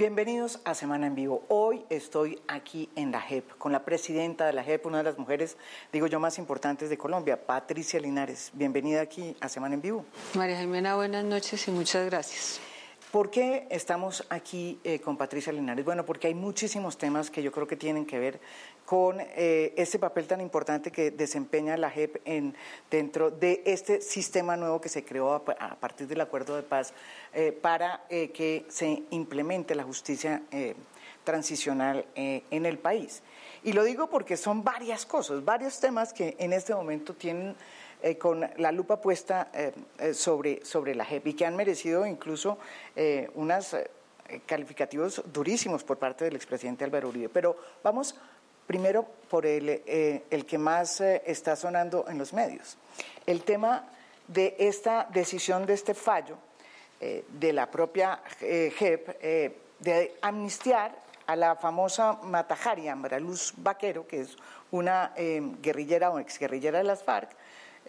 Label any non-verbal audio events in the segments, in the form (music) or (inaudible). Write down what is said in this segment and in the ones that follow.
Bienvenidos a Semana en Vivo. Hoy estoy aquí en la JEP con la presidenta de la JEP, una de las mujeres, digo yo, más importantes de Colombia, Patricia Linares. Bienvenida aquí a Semana en Vivo. María Jimena, buenas noches y muchas gracias. ¿Por qué estamos aquí eh, con Patricia Linares? Bueno, porque hay muchísimos temas que yo creo que tienen que ver con eh, este papel tan importante que desempeña la JEP en, dentro de este sistema nuevo que se creó a, partir del acuerdo de paz eh, para que se implemente la justicia transicional en el país. Y lo digo porque son varias cosas, varios temas que en este momento tienen eh, con la lupa puesta eh, eh, sobre, sobre la JEP y que han merecido incluso unos calificativos durísimos por parte del expresidente Álvaro Uribe. Pero vamos primero por el, el que más está sonando en los medios. El tema de esta decisión, de este fallo de la propia JEP de amnistiar a la famosa Matajari, Ambraluz Vaquero, que es una guerrillera o exguerrillera de las FARC,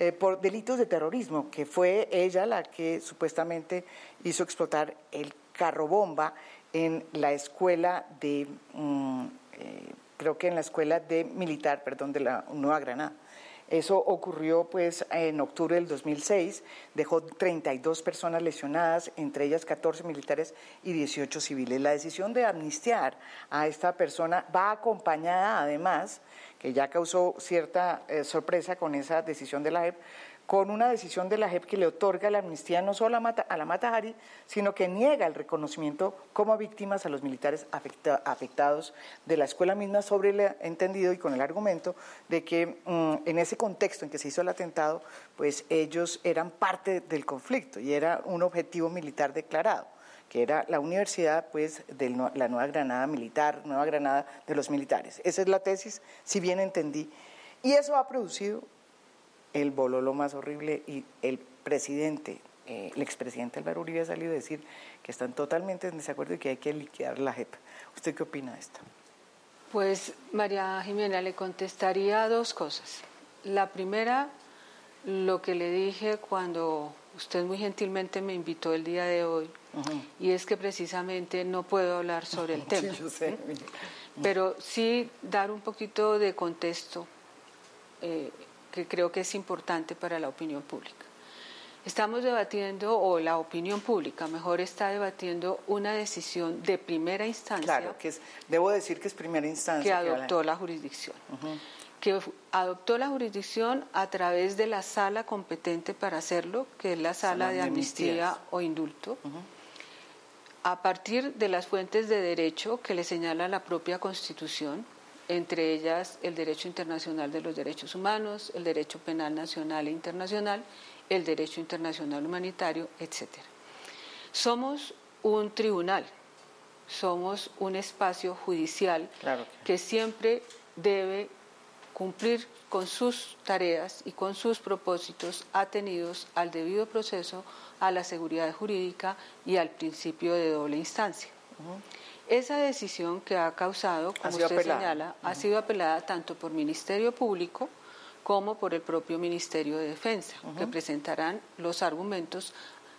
eh, por delitos de terrorismo, que fue ella la que supuestamente hizo explotar el carro bomba en la escuela de, mm, eh, creo que en la escuela de militar, perdón, de la Nueva Granada. Eso ocurrió pues en octubre del 2006, dejó 32 personas lesionadas, entre ellas 14 militares y 18 civiles. La decisión de amnistiar a esta persona va acompañada además, que ya causó cierta eh, sorpresa con esa decisión de la JEP, con una decisión de la JEP que le otorga la amnistía no solo a, Mata, a la Matahari, sino que niega el reconocimiento como víctimas a los militares afectados de la escuela misma sobre el entendido y con el argumento de que mm, en ese contexto en que se hizo el atentado, pues ellos eran parte del conflicto y era un objetivo militar declarado que era la universidad pues de la Nueva Granada militar, Nueva Granada de los militares. Esa es la tesis, si bien entendí. Y eso ha producido el bololo más horrible y el presidente, eh, el expresidente Álvaro Uribe ha salido a decir que están totalmente en desacuerdo y que hay que liquidar la JEP. ¿Usted qué opina de esto? Pues María Jimena, le contestaría dos cosas. La primera, lo que le dije cuando usted muy gentilmente me invitó el día de hoy, y es que precisamente no puedo hablar sobre el (laughs) tema. Pero sí dar un poquito de contexto. Eh, que creo que es importante para la opinión pública. Estamos debatiendo, o la opinión pública mejor está debatiendo una decisión de primera instancia. Claro, que es, debo decir que es primera instancia. Que adoptó la jurisdicción. Que adoptó la jurisdicción a través de la sala competente para hacerlo, que es la sala, de amnistía o indulto. A partir de las fuentes de derecho que le señala la propia Constitución, entre ellas el derecho internacional de los derechos humanos, el derecho penal nacional e internacional, el derecho internacional humanitario, etc. Somos un tribunal, somos un espacio judicial que siempre debe cumplir con sus tareas y con sus propósitos atenidos al debido proceso, a la seguridad jurídica y al principio de doble instancia. Esa decisión que ha causado, como usted señala, ha sido apelada tanto por Ministerio Público como por el propio Ministerio de Defensa, que presentarán los argumentos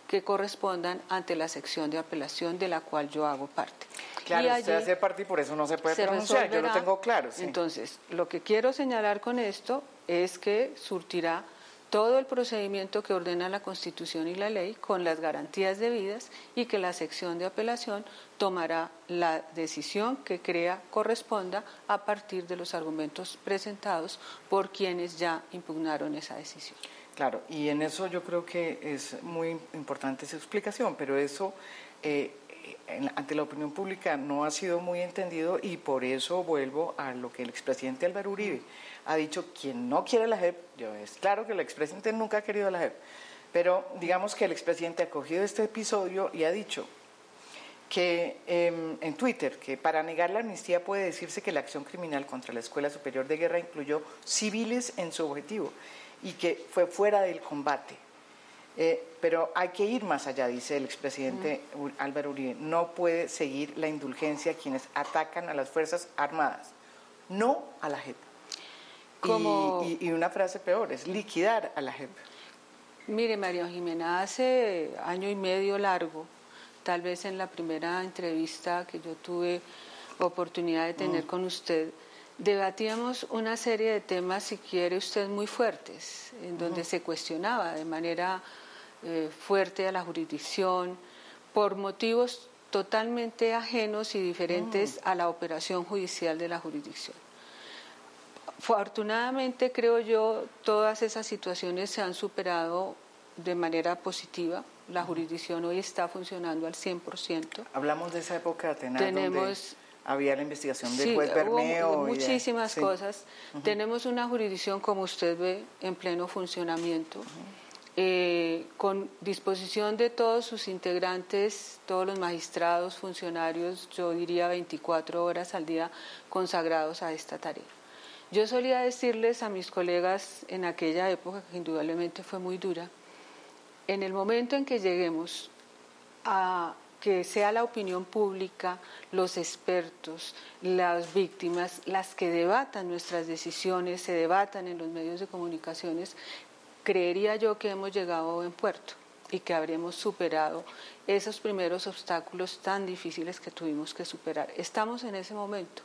que correspondan ante la sección de apelación de la cual yo hago parte. Claro, y usted hace parte y por eso no se puede pronunciar, yo lo tengo claro. Entonces, lo que quiero señalar con esto es que surtirá todo el procedimiento que ordena la Constitución y la ley con las garantías debidas y que la sección de apelación tomará la decisión que crea corresponda a partir de los argumentos presentados por quienes ya impugnaron esa decisión. Claro, y en eso yo creo que es muy importante esa explicación, pero eso eh, ante la opinión pública no ha sido muy entendido y por eso vuelvo a lo que el expresidente Álvaro Uribe ha dicho, quien no quiere la JEP, yo, es claro que el expresidente nunca ha querido la JEP, pero digamos que el expresidente ha cogido este episodio y ha dicho que em, en Twitter que para negar la amnistía puede decirse que la acción criminal contra la Escuela Superior de Guerra incluyó civiles en su objetivo y que fue fuera del combate. Eh, pero hay que ir más allá, dice el expresidente Álvaro Uribe. No puede seguir la indulgencia a quienes atacan a las Fuerzas Armadas no a la JEP. Y, una frase peor, es liquidar a la JEP. Mire, María Jimena, hace año y medio largo, tal vez en la primera entrevista que yo tuve oportunidad de tener mm. con usted, debatíamos una serie de temas, si quiere usted, muy fuertes, en donde se cuestionaba de manera eh, fuerte a la jurisdicción por motivos totalmente ajenos y diferentes mm. a la operación judicial de la jurisdicción. Afortunadamente, creo yo, todas esas situaciones se han superado de manera positiva. La jurisdicción hoy está funcionando al 100%. Hablamos de esa época, Tenemos, había la investigación del juez Bermeo. muchísimas cosas. Tenemos una jurisdicción, como usted ve, en pleno funcionamiento. Eh, con disposición de todos sus integrantes, todos los magistrados, funcionarios, yo diría 24 horas al día consagrados a esta tarea. Yo solía decirles a mis colegas en aquella época, que indudablemente fue muy dura, en el momento en que lleguemos a que sea la opinión pública, los expertos, las víctimas, las que debatan nuestras decisiones, se debatan en los medios de comunicaciones, creería yo que hemos llegado a buen puerto y que habremos superado esos primeros obstáculos tan difíciles que tuvimos que superar. Estamos en ese momento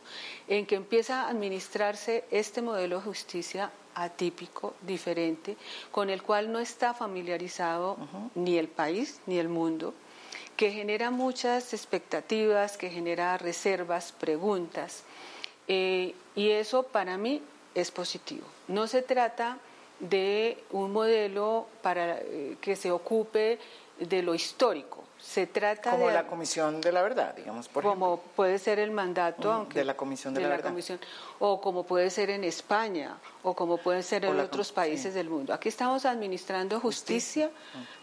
en que empieza a administrarse este modelo de justicia atípico, diferente, con el cual no está familiarizado ni el país ni el mundo, que genera muchas expectativas, que genera reservas, preguntas, eh, y eso para mí es positivo. No se trata de un modelo para eh, que se ocupe de lo histórico. Se trata como la Comisión de la Verdad, digamos, por como puede ser el mandato, aunque de la Comisión de, la, Verdad, o como puede ser en España, o como puede ser en otros países del mundo. Aquí estamos administrando justicia,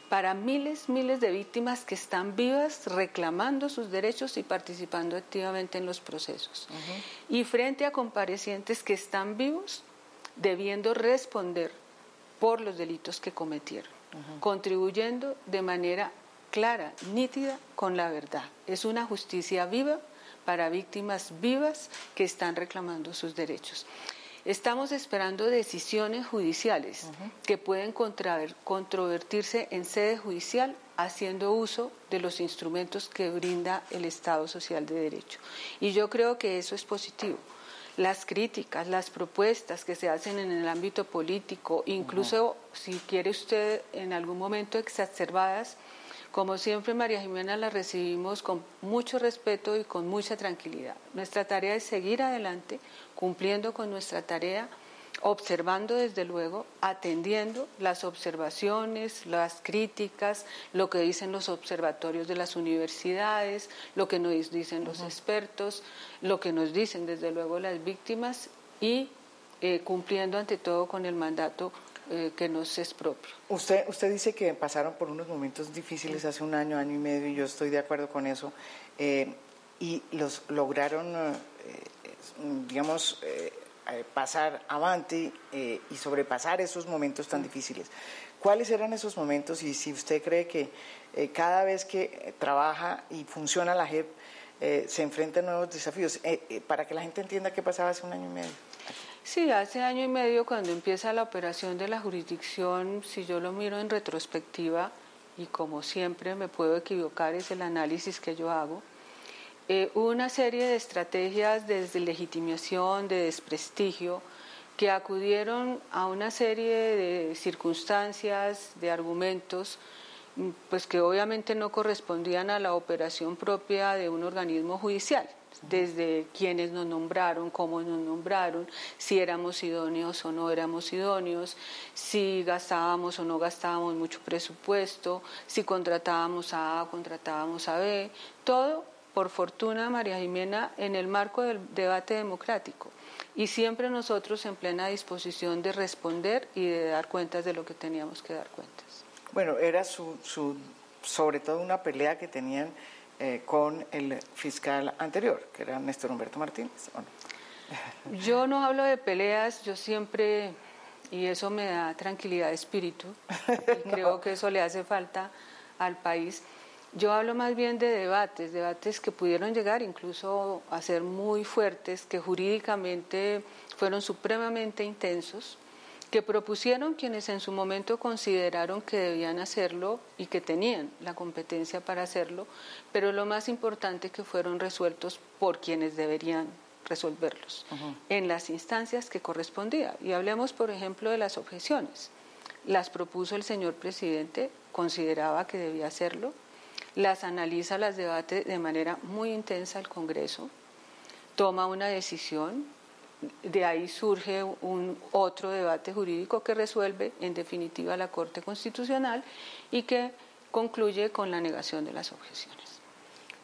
para miles, miles de víctimas que están vivas, reclamando sus derechos y participando activamente en los procesos. Y frente a comparecientes que están vivos, debiendo responder por los delitos que cometieron, contribuyendo de manera clara, nítida, con la verdad. Es una justicia viva para víctimas vivas que están reclamando sus derechos. Estamos esperando decisiones judiciales que pueden controvertirse en sede judicial haciendo uso de los instrumentos que brinda el Estado Social de Derecho. Y yo creo que eso es positivo las críticas, las propuestas que se hacen en el ámbito político, incluso si quiere usted en algún momento exacerbadas, como siempre María Jimena las recibimos con mucho respeto y con mucha tranquilidad. Nuestra tarea es seguir adelante, cumpliendo con nuestra tarea observando desde luego, atendiendo las observaciones, las críticas, lo que dicen los observatorios de las universidades, lo que nos dicen los expertos, lo que nos dicen desde luego las víctimas y eh, cumpliendo ante todo con el mandato eh, que nos es propio. Usted, usted dice que pasaron por unos momentos difíciles hace un año, año y medio, y yo estoy de acuerdo con eso, eh, y los lograron, digamos, eh, pasar avante eh, y sobrepasar esos momentos tan difíciles. ¿Cuáles eran esos momentos y si usted cree que eh, cada vez que trabaja y funciona la JEP se enfrentan nuevos desafíos? para que la gente entienda qué pasaba hace un año y medio. Sí, hace año y medio cuando empieza la operación de la jurisdicción, si yo lo miro en retrospectiva, y como siempre me puedo equivocar, es el análisis que yo hago, eh, una serie de estrategias de deslegitimación, de desprestigio, que acudieron a una serie de circunstancias, de argumentos, mm, pues que obviamente no correspondían a la operación propia de un organismo judicial, desde quienes nos nombraron, cómo nos nombraron, si éramos idóneos o no éramos idóneos, si gastábamos o no gastábamos mucho presupuesto, si contratábamos a A o contratábamos a B, todo por fortuna, María Jimena, en el marco del debate democrático y siempre nosotros en plena disposición de responder y de dar cuentas de lo que teníamos que dar cuentas. Bueno, era su, sobre todo una pelea que tenían eh, con el fiscal anterior, que era Néstor Humberto Martínez. (laughs) Yo no hablo de peleas, yo siempre, y eso me da tranquilidad de espíritu, y (laughs) creo que eso le hace falta al país Yo hablo más bien de debates, debates que pudieron llegar incluso a ser muy fuertes, que jurídicamente fueron supremamente intensos, que propusieron quienes en su momento consideraron que debían hacerlo y que tenían la competencia para hacerlo, pero lo más importante que fueron resueltos por quienes deberían resolverlos en las instancias que correspondía. Y hablemos, por ejemplo, de las objeciones. Las propuso el señor presidente, consideraba que debía hacerlo, las analiza, las debate de manera muy intensa el Congreso, toma una decisión, de ahí surge un otro debate jurídico que resuelve en definitiva la Corte Constitucional y que concluye con la negación de las objeciones.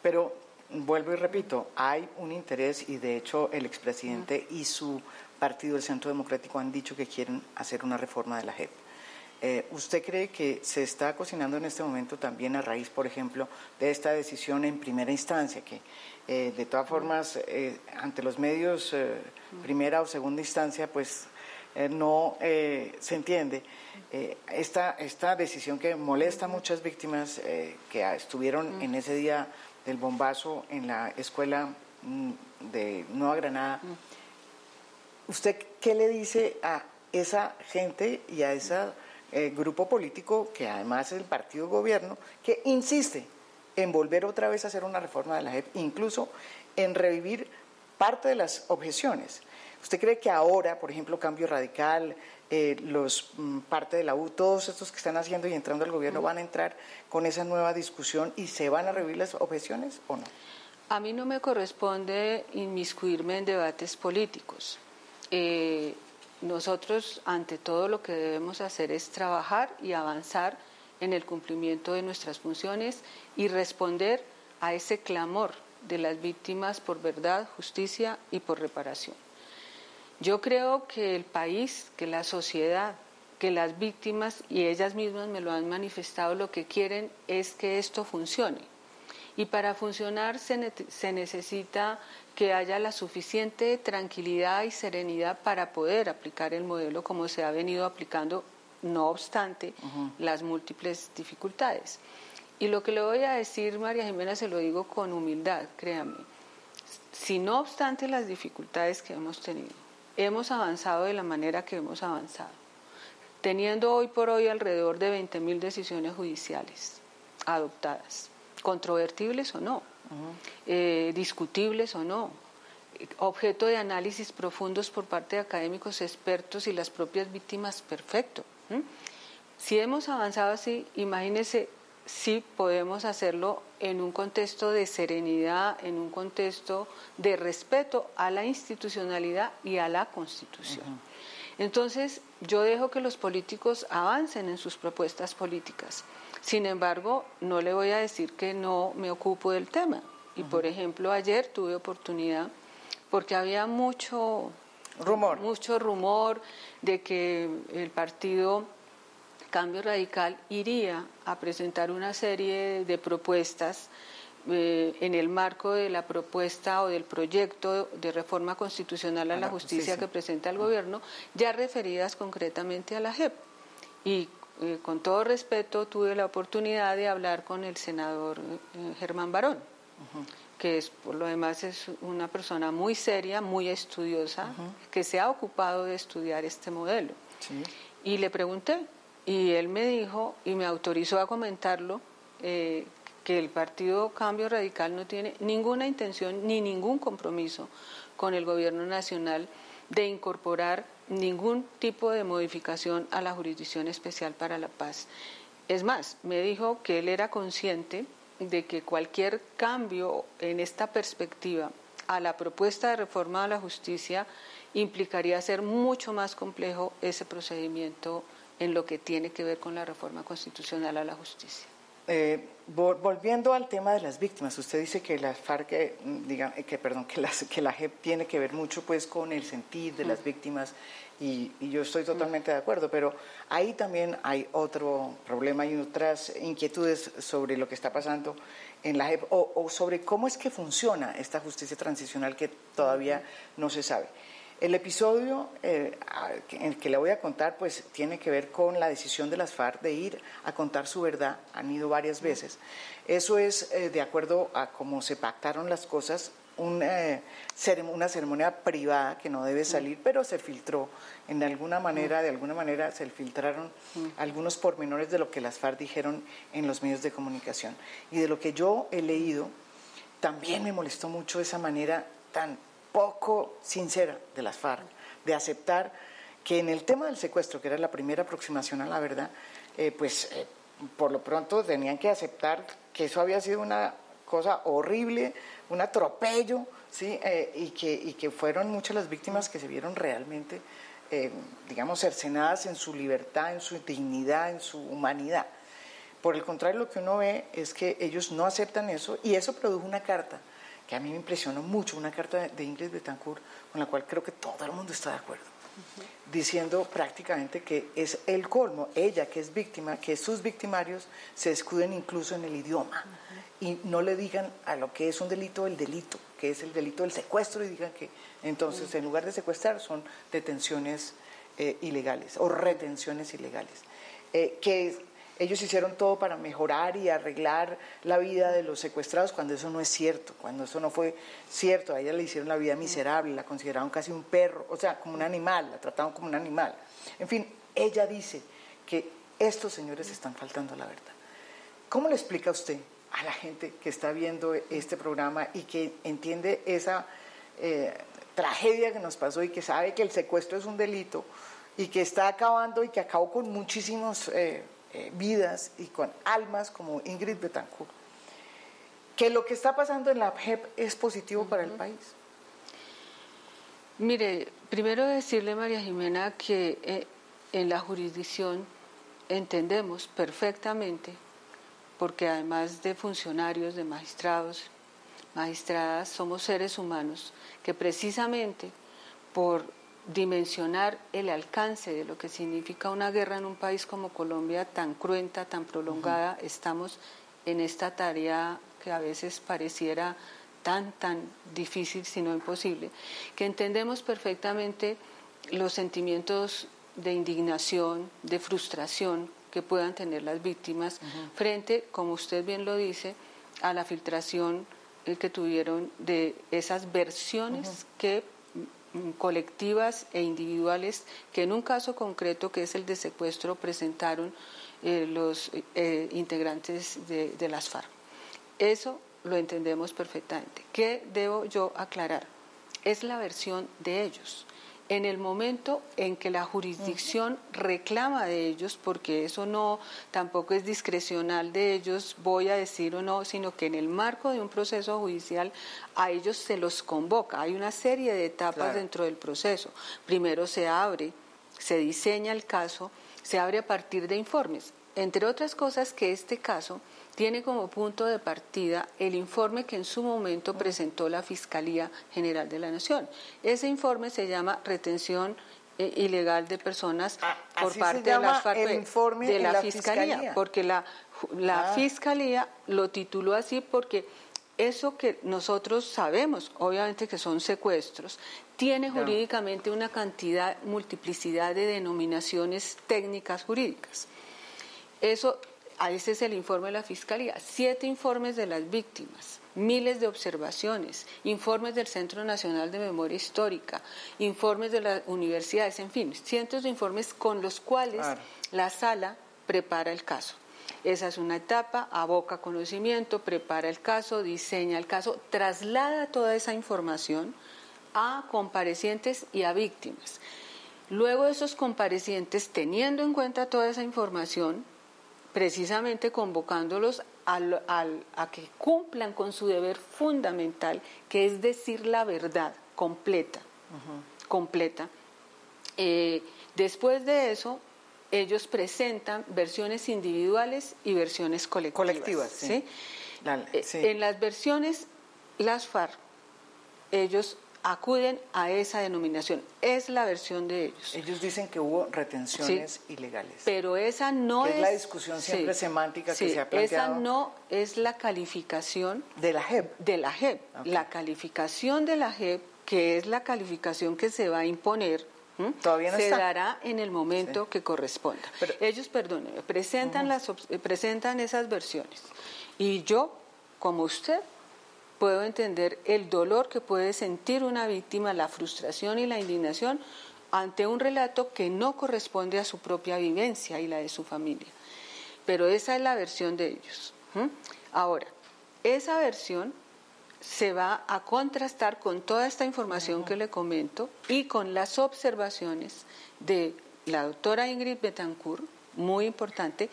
Pero vuelvo y repito, hay un interés y de hecho el expresidente y su partido, el Centro Democrático, han dicho que quieren hacer una reforma de la JEP. Eh, ¿Usted cree que se está cocinando en este momento también a raíz, por ejemplo, de esta decisión en primera instancia, que eh, de todas formas, eh, ante los medios, primera o segunda instancia, pues no se entiende? esta, esta decisión que molesta a muchas víctimas que estuvieron en ese día del bombazo en la escuela mm, de Nueva Granada, ¿usted qué le dice a esa gente y a ese eh, grupo político, que además es el partido gobierno, que insiste en volver otra vez a hacer una reforma de la JEP, incluso en revivir parte de las objeciones? ¿Usted cree que ahora, por ejemplo, Cambio Radical, eh, los mm, parte de la U, todos estos que están haciendo y entrando al gobierno van a entrar con esa nueva discusión y se van a revivir las objeciones o no? A mí no me corresponde inmiscuirme en debates políticos. Eh, nosotros, ante todo, lo que debemos hacer es trabajar y avanzar en el cumplimiento de nuestras funciones y responder a ese clamor de las víctimas por verdad, justicia y por reparación. Yo creo que el país, que la sociedad, que las víctimas y ellas mismas me lo han manifestado, lo que quieren es que esto funcione. Y para funcionar se, necesita que haya la suficiente tranquilidad y serenidad para poder aplicar el modelo como se ha venido aplicando, no obstante las múltiples dificultades. Y lo que le voy a decir, María Jimena, se lo digo con humildad, créame. Si no obstante las dificultades que hemos tenido, hemos avanzado de la manera que hemos avanzado, teniendo hoy por hoy alrededor de 20.000 decisiones judiciales adoptadas, controvertibles o no, eh, discutibles o no, objeto de análisis profundos por parte de académicos expertos y las propias víctimas, perfecto. Si hemos avanzado así, imagínense si podemos hacerlo en un contexto de serenidad, en un contexto de respeto a la institucionalidad y a la Constitución. Entonces, yo dejo que los políticos avancen en sus propuestas políticas. Sin embargo, no le voy a decir que no me ocupo del tema. Y, por ejemplo, ayer tuve oportunidad, porque había mucho rumor, mucho rumor de que el partido Cambio Radical iría a presentar una serie de propuestas eh, en el marco de la propuesta o del proyecto de reforma constitucional a, la, justicia, que presenta el gobierno, ya referidas concretamente a la JEP. Y eh, con todo respeto tuve la oportunidad de hablar con el senador eh, Germán Barón, que es por lo demás es una persona muy seria, muy estudiosa, que se ha ocupado de estudiar este modelo. Y le pregunté, y él me dijo y me autorizó a comentarlo eh, que el Partido Cambio Radical no tiene ninguna intención ni ningún compromiso con el Gobierno Nacional de incorporar ningún tipo de modificación a la Jurisdicción Especial para la Paz. Es más, me dijo que él era consciente de que cualquier cambio en esta perspectiva a la propuesta de reforma a la justicia implicaría hacer mucho más complejo ese procedimiento en lo que tiene que ver con la reforma constitucional a la justicia. Eh, volviendo al tema de las víctimas, usted dice que la FARC, eh, diga, eh, que perdón, que, que la JEP tiene que ver mucho pues con el sentir de las mm. víctimas y, yo estoy totalmente de acuerdo, pero ahí también hay otro problema y otras inquietudes sobre lo que está pasando en la JEP o, o sobre cómo es que funciona esta justicia transicional que todavía no se sabe. El episodio eh, en el que le voy a contar pues tiene que ver con la decisión de las FARC de ir a contar su verdad, han ido varias veces. Eso es eh, de acuerdo a cómo se pactaron las cosas, una, una ceremonia privada que no debe salir, pero se filtró. En alguna manera, de alguna manera se filtraron algunos pormenores de lo que las FARC dijeron en los medios de comunicación. Y de lo que yo he leído, también me molestó mucho esa manera tan poco sincera de las FARC, de aceptar que en el tema del secuestro, que era la primera aproximación a la verdad, eh, pues eh, por lo pronto tenían que aceptar que eso había sido una cosa horrible, un atropello, ¿sí? Eh, y, que, y que fueron muchas las víctimas que se vieron realmente, digamos, cercenadas en su libertad, en su dignidad, en su humanidad. Por el contrario, lo que uno ve es que ellos no aceptan eso y eso produjo una carta que a mí me impresionó mucho, una carta de Ingrid Betancourt con la cual creo que todo el mundo está de acuerdo, diciendo prácticamente que es el colmo, ella que es víctima, que sus victimarios se escuden incluso en el idioma. Y no le digan a lo que es un delito el delito, que es el delito del secuestro y digan que entonces en lugar de secuestrar son detenciones eh, ilegales o retenciones ilegales. Eh, que ellos hicieron todo para mejorar y arreglar la vida de los secuestrados cuando eso no es cierto, cuando eso no fue cierto. A ella le hicieron la vida miserable, la consideraron casi un perro, o sea, como un animal, la trataron como un animal. En fin, ella dice que estos señores están faltando la verdad. ¿Cómo le explica usted a la gente que está viendo este programa y que entiende esa eh, tragedia que nos pasó y que sabe que el secuestro es un delito y que está acabando y que acabó con muchísimos... Eh, eh, vidas y con almas como Ingrid Betancourt, que lo que está pasando en la JEP es positivo para el país. Mire, primero decirle, María Jimena, que eh, en la jurisdicción entendemos perfectamente, porque además de funcionarios, de magistrados, magistradas, somos seres humanos, que precisamente por dimensionar el alcance de lo que significa una guerra en un país como Colombia tan cruenta, tan prolongada, estamos en esta tarea que a veces pareciera tan, tan difícil, si no imposible, que entendemos perfectamente los sentimientos de indignación, de frustración que puedan tener las víctimas frente, como usted bien lo dice, a la filtración eh, que tuvieron de esas versiones que colectivas e individuales que en un caso concreto, que es el de secuestro, presentaron eh, los eh, integrantes de, de las FARC. Eso lo entendemos perfectamente. ¿Qué debo yo aclarar? Es la versión de ellos en el momento en que la jurisdicción reclama de ellos, porque eso no tampoco es discrecional de ellos, voy a decir o no, sino que en el marco de un proceso judicial a ellos se los convoca. Hay una serie de etapas dentro del proceso. Primero se abre, se diseña el caso, se abre a partir de informes. Entre otras cosas que este caso tiene como punto de partida el informe que en su momento presentó la Fiscalía General de la Nación. Ese informe se llama Retención eh, ilegal de personas ah, por parte de las de la, fiscalía, porque la, la ah. Fiscalía lo tituló así porque eso que nosotros sabemos, obviamente que son secuestros, tiene jurídicamente una cantidad, multiplicidad de denominaciones técnicas jurídicas. Eso ese es el informe de la Fiscalía. Siete informes de las víctimas, miles de observaciones, informes del Centro Nacional de Memoria Histórica, informes de las universidades, en fin, cientos de informes con los cuales la sala prepara el caso. Esa es una etapa, aboca conocimiento, prepara el caso, diseña el caso, traslada toda esa información a comparecientes y a víctimas. Luego esos comparecientes, teniendo en cuenta toda esa información, precisamente convocándolos a, que cumplan con su deber fundamental, que es decir la verdad completa, completa. Eh, después de eso, ellos presentan versiones individuales y versiones colectivas. ¿sí? Eh, en las versiones, las FARC, ellos acuden a esa denominación. Es la versión de ellos. Ellos dicen que hubo retenciones ilegales. Pero esa no es, es, la discusión siempre semántica que se ha planteado. Esa no es la calificación de la JEP. De la JEP. La calificación de la JEP que es la calificación que se va a imponer, Todavía no se dará en el momento que corresponda. Ellos, perdónenme, presentan, las, eh, presentan esas versiones. Y yo, como usted, puedo entender el dolor que puede sentir una víctima, la frustración y la indignación ante un relato que no corresponde a su propia vivencia y la de su familia. Pero esa es la versión de ellos. Ahora, esa versión se va a contrastar con toda esta información que le comento y con las observaciones de la doctora Ingrid Betancourt, muy importante,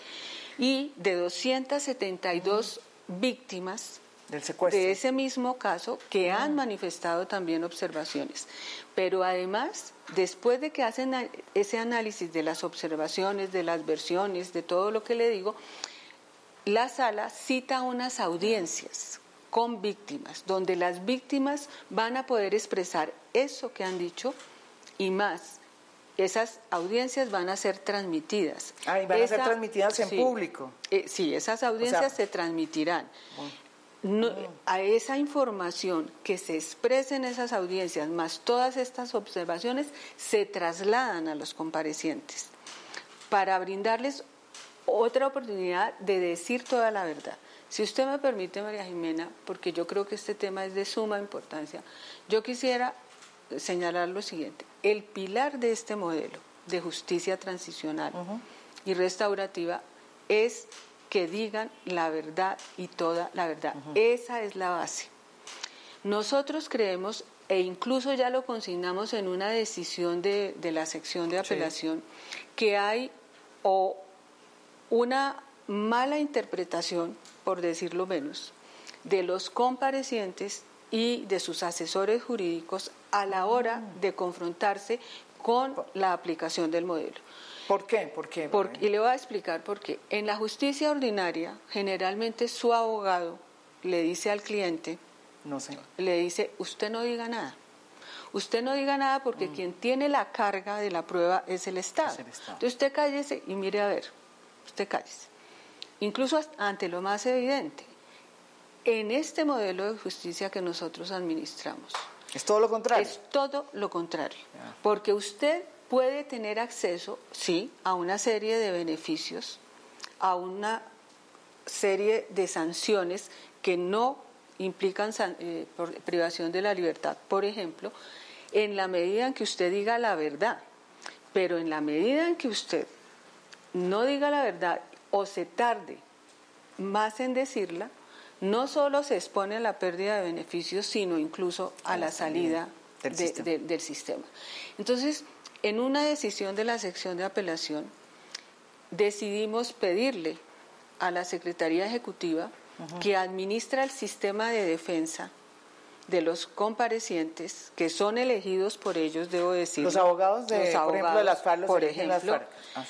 y de 272 víctimas de ese mismo caso que han manifestado también observaciones. Pero además, después de que hacen ese análisis de las observaciones, de las versiones, de todo lo que le digo, la sala cita unas audiencias con víctimas, donde las víctimas van a poder expresar eso que han dicho y más. Esas audiencias van a ser transmitidas. Ah, y van a ser transmitidas en público. Eh, sí, esas audiencias se transmitirán. A esa información que se expresa en esas audiencias, más todas estas observaciones, se trasladan a los comparecientes para brindarles otra oportunidad de decir toda la verdad. Si usted me permite, María Jimena, porque yo creo que este tema es de suma importancia, yo quisiera señalar lo siguiente. El pilar de este modelo de justicia transicional y restaurativa es que digan la verdad y toda la verdad. Esa es la base. Nosotros creemos, e incluso ya lo consignamos en una decisión de, la sección de apelación, que hay o una mala interpretación por decirlo menos, de los comparecientes y de sus asesores jurídicos a la hora ah. de confrontarse con la aplicación del modelo. ¿Por qué? ¿Por qué? y le voy a explicar por qué. En la justicia ordinaria, generalmente su abogado le dice al cliente, no sé. le dice, usted no diga nada. Usted no diga nada porque mm. quien tiene la carga de la prueba es el Estado. Es el Estado. Entonces usted cállese y mire a ver, usted cállese incluso ante lo más evidente, en este modelo de justicia que nosotros administramos. Es todo lo contrario. Es todo lo contrario, porque usted puede tener acceso, sí, a una serie de beneficios, a una serie de sanciones que no implican eh, privación de la libertad, por ejemplo, en la medida en que usted diga la verdad, pero en la medida en que usted no diga la verdad o se tarde más en decirla, no solo se expone a la pérdida de beneficios, sino incluso a, la, salida, del, sistema. Entonces, en una decisión de la sección de apelación, decidimos pedirle a la Secretaría Ejecutiva que administra el sistema de defensa de los comparecientes que son elegidos por ellos, debo decir. Los abogados de, por ejemplo, de las FARC, por ejemplo, ah,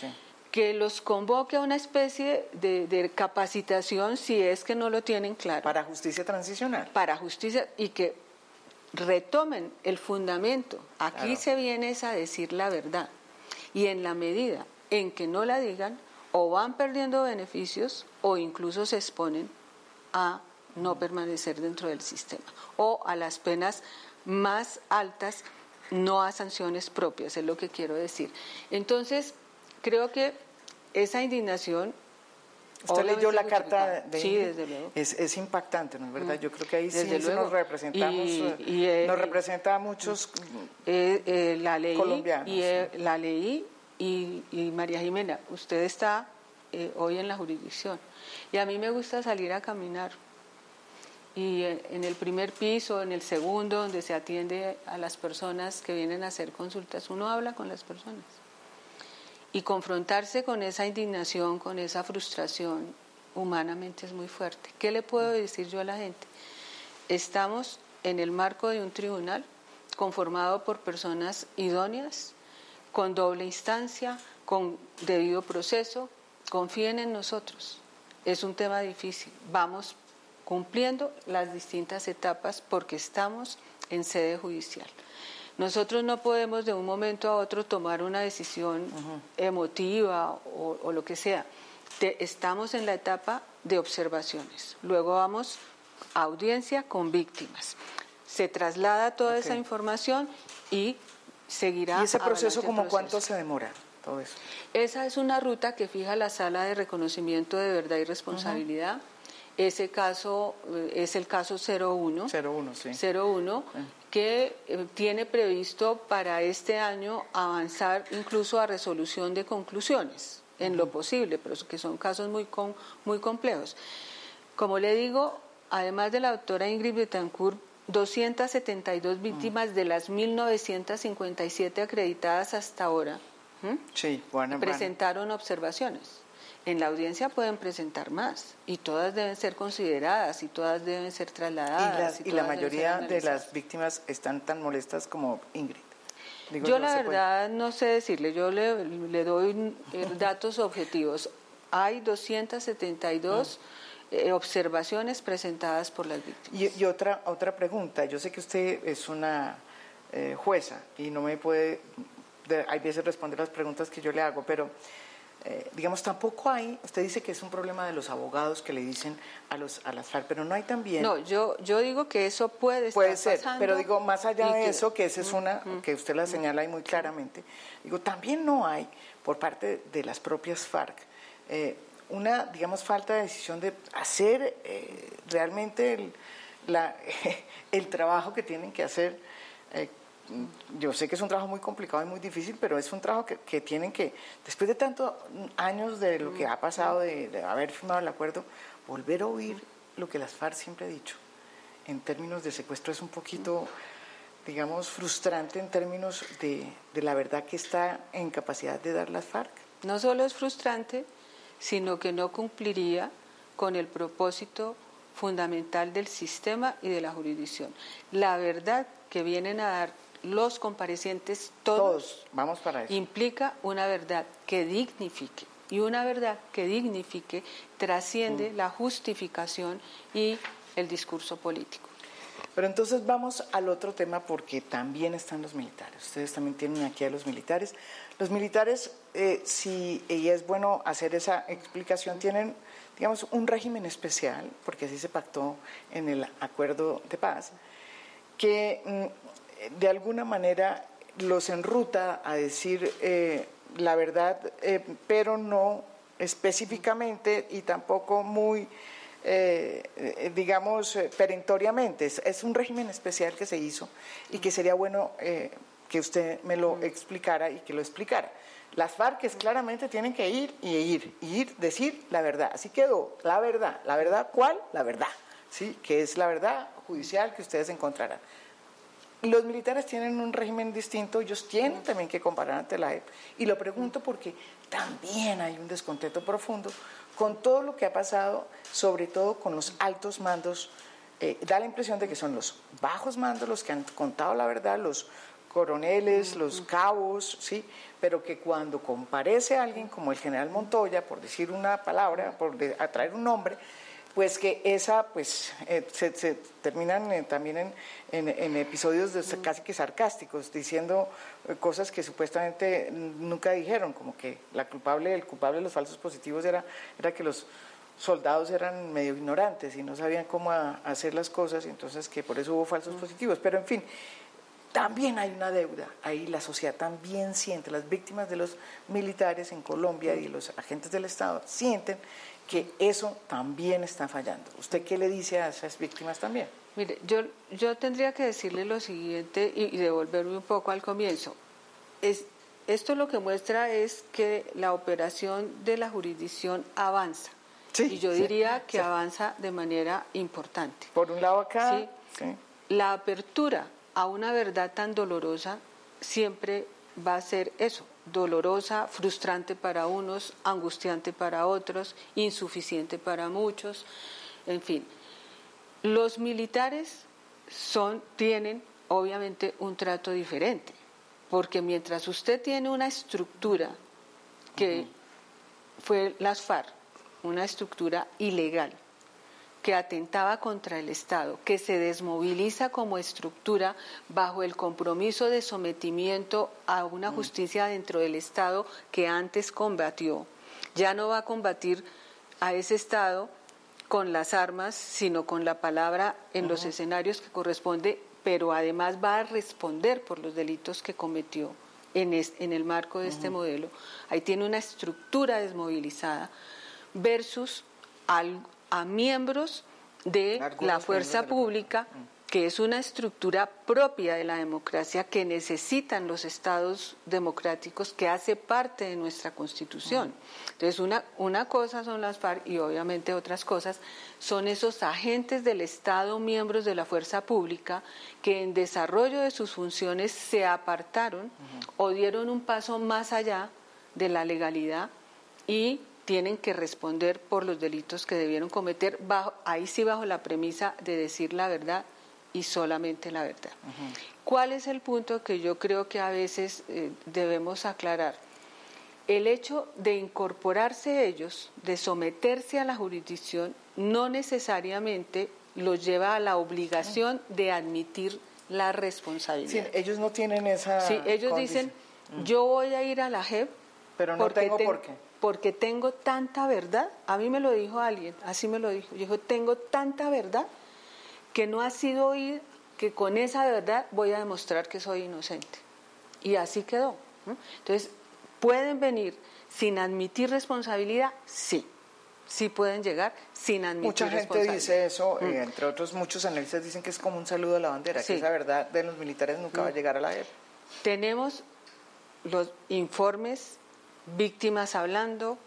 que los convoque a una especie de, capacitación si es que no lo tienen claro. Para justicia transicional. Para justicia y que retomen el fundamento. Aquí se viene a decir la verdad. Y en la medida en que no la digan, o van perdiendo beneficios o incluso se exponen a no permanecer dentro del sistema o a las penas más altas, no a sanciones propias, es lo que quiero decir. Entonces, creo que esa indignación... Usted leyó la carta de... Sí, desde luego. Es, impactante, ¿no es verdad? Mm. Yo creo que ahí sí nos representamos, y, eh, nos representa a muchos eh, eh, la leí, colombianos. Y, la leí y, María Jimena, usted está hoy en la jurisdicción y a mí me gusta salir a caminar y en el primer piso, en el segundo, donde se atiende a las personas que vienen a hacer consultas, uno habla con las personas y confrontarse con esa indignación, con esa frustración, humanamente es muy fuerte. ¿Qué le puedo decir yo a la gente? Estamos en el marco de un tribunal conformado por personas idóneas, con doble instancia, con debido proceso. Confíen en nosotros. Es un tema difícil. Vamos cumpliendo las distintas etapas porque estamos en sede judicial. Nosotros no podemos de un momento a otro tomar una decisión emotiva o, lo que sea. estamos en la etapa de observaciones. Luego vamos a audiencia con víctimas. se traslada toda esa información y seguirá. ¿Y ese proceso como cuánto se demora? Todo eso. Esa es una ruta que fija la sala de reconocimiento de verdad y responsabilidad. Ese caso eh, es el caso 01. 01, sí. 01, que eh, tiene previsto para este año avanzar incluso a resolución de conclusiones, en lo posible, pero que son casos muy, muy complejos. Como le digo, además de la doctora Ingrid Betancourt, 272 víctimas de las 1957 acreditadas hasta ahora sí, presentaron observaciones. En la audiencia pueden presentar más y todas deben ser consideradas y todas deben ser trasladadas. Y, la mayoría de las víctimas están tan molestas como Ingrid. yo la verdad no sé decirle, yo le, le doy eh, datos objetivos. Hay 272 eh, observaciones presentadas por las víctimas. Y, otra, otra pregunta, yo sé que usted es una eh, jueza y no me puede, hay veces responder las preguntas que yo le hago, pero eh, digamos, tampoco hay, usted dice que es un problema de los abogados que le dicen a los a las FARC, pero no hay también... No, yo, yo digo que eso puede, puede ser, pero digo, más allá de eso, que esa es una, que usted la señala ahí muy claramente, digo, también no hay por parte de las propias FARC eh, una, digamos, falta de decisión de hacer eh, realmente el, la, (laughs) el, trabajo que tienen que hacer. Yo sé que es un trabajo muy complicado y muy difícil, pero es un trabajo que, que tienen que, después de tantos años de lo que ha pasado, de, haber firmado el acuerdo, volver a oír lo que las FARC siempre ha dicho. En términos de secuestro es un poquito, digamos, frustrante en términos de, de la verdad que está en capacidad de dar las FARC. No solo es frustrante, sino que no cumpliría con el propósito fundamental del sistema y de la jurisdicción. La verdad que vienen a dar los comparecientes todos, vamos para eso. implica una verdad que dignifique y una verdad que dignifique trasciende mm. la justificación y el discurso político. Pero entonces vamos al otro tema porque también están los militares. Ustedes también tienen aquí a los militares. Los militares, eh, si y es bueno hacer esa explicación, tienen, digamos, un régimen especial, porque así se pactó en el acuerdo de paz, que mm, de alguna manera los enruta a decir eh, la verdad, eh, pero no específicamente y tampoco muy eh, digamos, perentoriamente. Es, un régimen especial que se hizo y que sería bueno que usted me lo explicara y que lo explicara. Las FARC claramente tienen que ir y ir, y ir, decir la verdad. Así quedó, la verdad. ¿La verdad cuál? La verdad, ¿sí? Que es la verdad judicial que ustedes encontrarán. Los militares tienen un régimen distinto, ellos tienen también que comparar ante la EP. Y lo pregunto porque también hay un descontento profundo con todo lo que ha pasado, sobre todo con los altos mandos. Eh, da la impresión de que son los bajos mandos los que han contado la verdad, los coroneles, los cabos, ¿sí? pero que cuando comparece alguien como el general Montoya, por decir una palabra, por atraer un nombre, pues que esa, pues, eh, se, terminan eh, también en, episodios casi que sarcásticos, diciendo eh, cosas que supuestamente nunca dijeron, como que la culpable, el culpable de los falsos positivos era, era que los soldados eran medio ignorantes y no sabían cómo hacer las cosas, y entonces que por eso hubo falsos positivos. Pero en fin, también hay una deuda, ahí la sociedad también siente, las víctimas de los militares en Colombia y los agentes del Estado sienten que eso también está fallando. ¿Usted qué le dice a esas víctimas también? Mire, yo, yo tendría que decirle lo siguiente y, devolverme un poco al comienzo. Es, esto lo que muestra es que la operación de la jurisdicción avanza. y yo diría que avanza de manera importante. Por un lado acá, la apertura a una verdad tan dolorosa siempre va a ser eso, dolorosa, frustrante para unos, angustiante para otros, insuficiente para muchos, en fin. Los militares son, tienen obviamente un trato diferente, porque mientras usted tiene una estructura que fue las FARC, una estructura ilegal, que atentaba contra el Estado, que se desmoviliza como estructura bajo el compromiso de sometimiento a una mm. justicia dentro del Estado que antes combatió. Ya no va a combatir a ese Estado con las armas, sino con la palabra en los escenarios que corresponde pero además va a responder por los delitos que cometió en, en el marco de este modelo. Ahí tiene una estructura desmovilizada versus a miembros de la fuerza pública que es una estructura propia de la democracia que necesitan los estados democráticos, que hace parte de nuestra constitución. Entonces, una, una cosa son las FARC y obviamente otras cosas son esos agentes del Estado, miembros de la fuerza pública, que en desarrollo de sus funciones se apartaron o dieron un paso más allá de la legalidad y tienen que responder por los delitos que debieron cometer, bajo, ahí sí bajo la premisa de decir la verdad y solamente la verdad. ¿Cuál es el punto que yo creo que a veces eh, debemos aclarar? El hecho de incorporarse ellos, de someterse a la jurisdicción, no necesariamente los lleva a la obligación de admitir la responsabilidad. Sí, ellos no tienen esa. Sí, ellos dicen, yo voy a ir a la JEP. Pero no tengo por qué. Porque tengo tanta verdad. A mí me lo dijo alguien, así me lo dijo. Dijo, tengo tanta verdad que no ha sido oír, que con esa verdad voy a demostrar que soy inocente. Y así quedó. Entonces, ¿pueden venir sin admitir responsabilidad? Sí. Sí pueden llegar sin admitir Mucha gente dice eso, mm. entre otros muchos analistas dicen que es como un saludo a la bandera, que esa verdad de los militares nunca va a mm. llegar a la guerra. Tenemos los informes, víctimas hablando,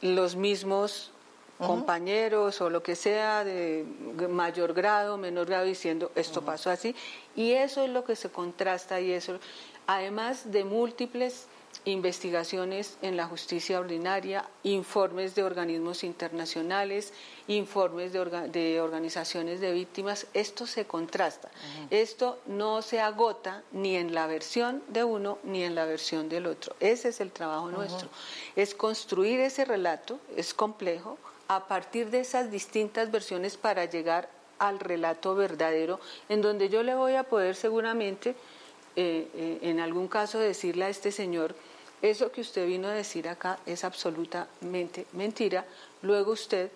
los mismos compañeros o lo que sea de mayor grado, menor grado, diciendo esto pasó así. Y eso es lo que se contrasta y eso, además de múltiples investigaciones en la justicia ordinaria, informes de organismos internacionales, informes de, organizaciones de víctimas, esto se contrasta. Esto no se agota ni en la versión de uno ni en la versión del otro. Ese es el trabajo nuestro. Es construir ese relato, es complejo, a partir de esas distintas versiones para llegar al relato verdadero, en donde yo le voy a poder seguramente, eh, eh, en algún caso, decirle a este señor, eso que usted vino a decir acá es absolutamente mentira, luego usted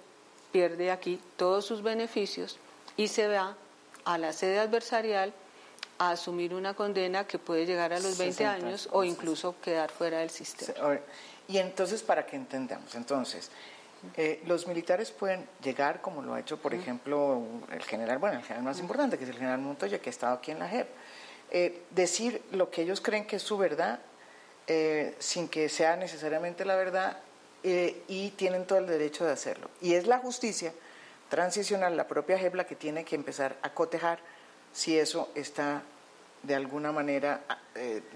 pierde aquí todos sus beneficios y se va a la sede adversarial a asumir una condena que puede llegar a los 20 años o incluso quedar fuera del sistema. Y entonces, para que entendamos, entonces, eh, los militares pueden llegar, como lo ha hecho, por ejemplo, el general, bueno, el general más importante, que es el general Montoya, que ha estado aquí en la JEP, eh, decir lo que ellos creen que es su verdad, eh, sin que sea necesariamente la verdad, y tienen todo el derecho de hacerlo. Y es la justicia transicional, la propia JEP, que tiene que empezar a cotejar si eso está de alguna manera,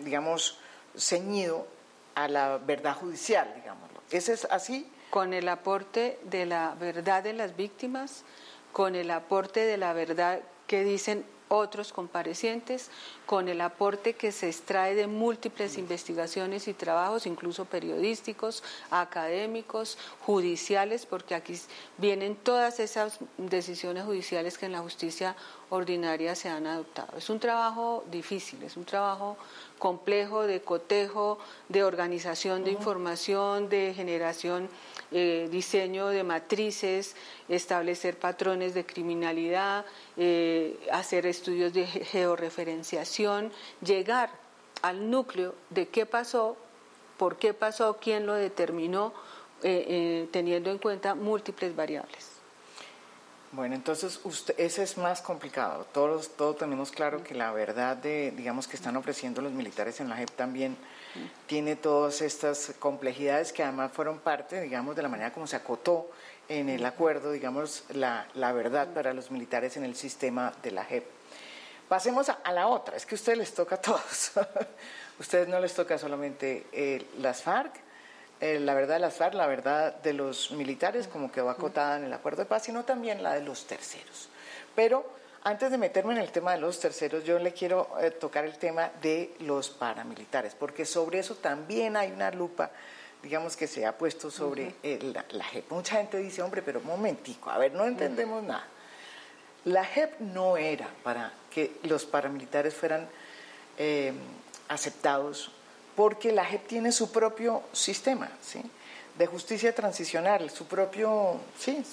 digamos, ceñido a la verdad judicial, digámoslo. ¿Ese es así? con el aporte de la verdad de las víctimas, con el aporte de la verdad que dicen otros comparecientes, con el aporte que se extrae de múltiples investigaciones y trabajos, incluso periodísticos, académicos, judiciales, porque aquí vienen todas esas decisiones judiciales que en la justicia ordinaria se han adoptado. Es un trabajo difícil, es un trabajo complejo de cotejo, de organización de información, de generación eh, diseño de matrices, establecer patrones de criminalidad, eh, hacer estudios de georreferenciación, llegar al núcleo de qué pasó, por qué pasó, quién lo determinó, eh, teniendo en cuenta múltiples variables. Bueno, entonces usted, ese es más complicado. Todos, todos tenemos claro que la verdad de, digamos, que están ofreciendo los militares en la JEP también tiene todas estas complejidades que además fueron parte, digamos, de la manera como se acotó en el acuerdo, digamos, la, la verdad para los militares en el sistema de la JEP. Pasemos a, la otra, es que a ustedes les toca a todos. (laughs) ustedes no les toca solamente eh, las FARC, eh, la verdad de las FARC, la verdad de los militares, como quedó acotada en el acuerdo de paz, sino también la de los terceros. Pero antes de meterme en el tema de los terceros, yo le quiero eh, tocar el tema de los paramilitares, porque sobre eso también hay una lupa, digamos, que se ha puesto sobre la, JEP. Mucha gente dice, hombre, pero un momentico, a ver, no entendemos nada. La JEP no era para que los paramilitares fueran eh, aceptados, porque la JEP tiene su propio sistema, ¿sí? de justicia transicional, su propio, sí,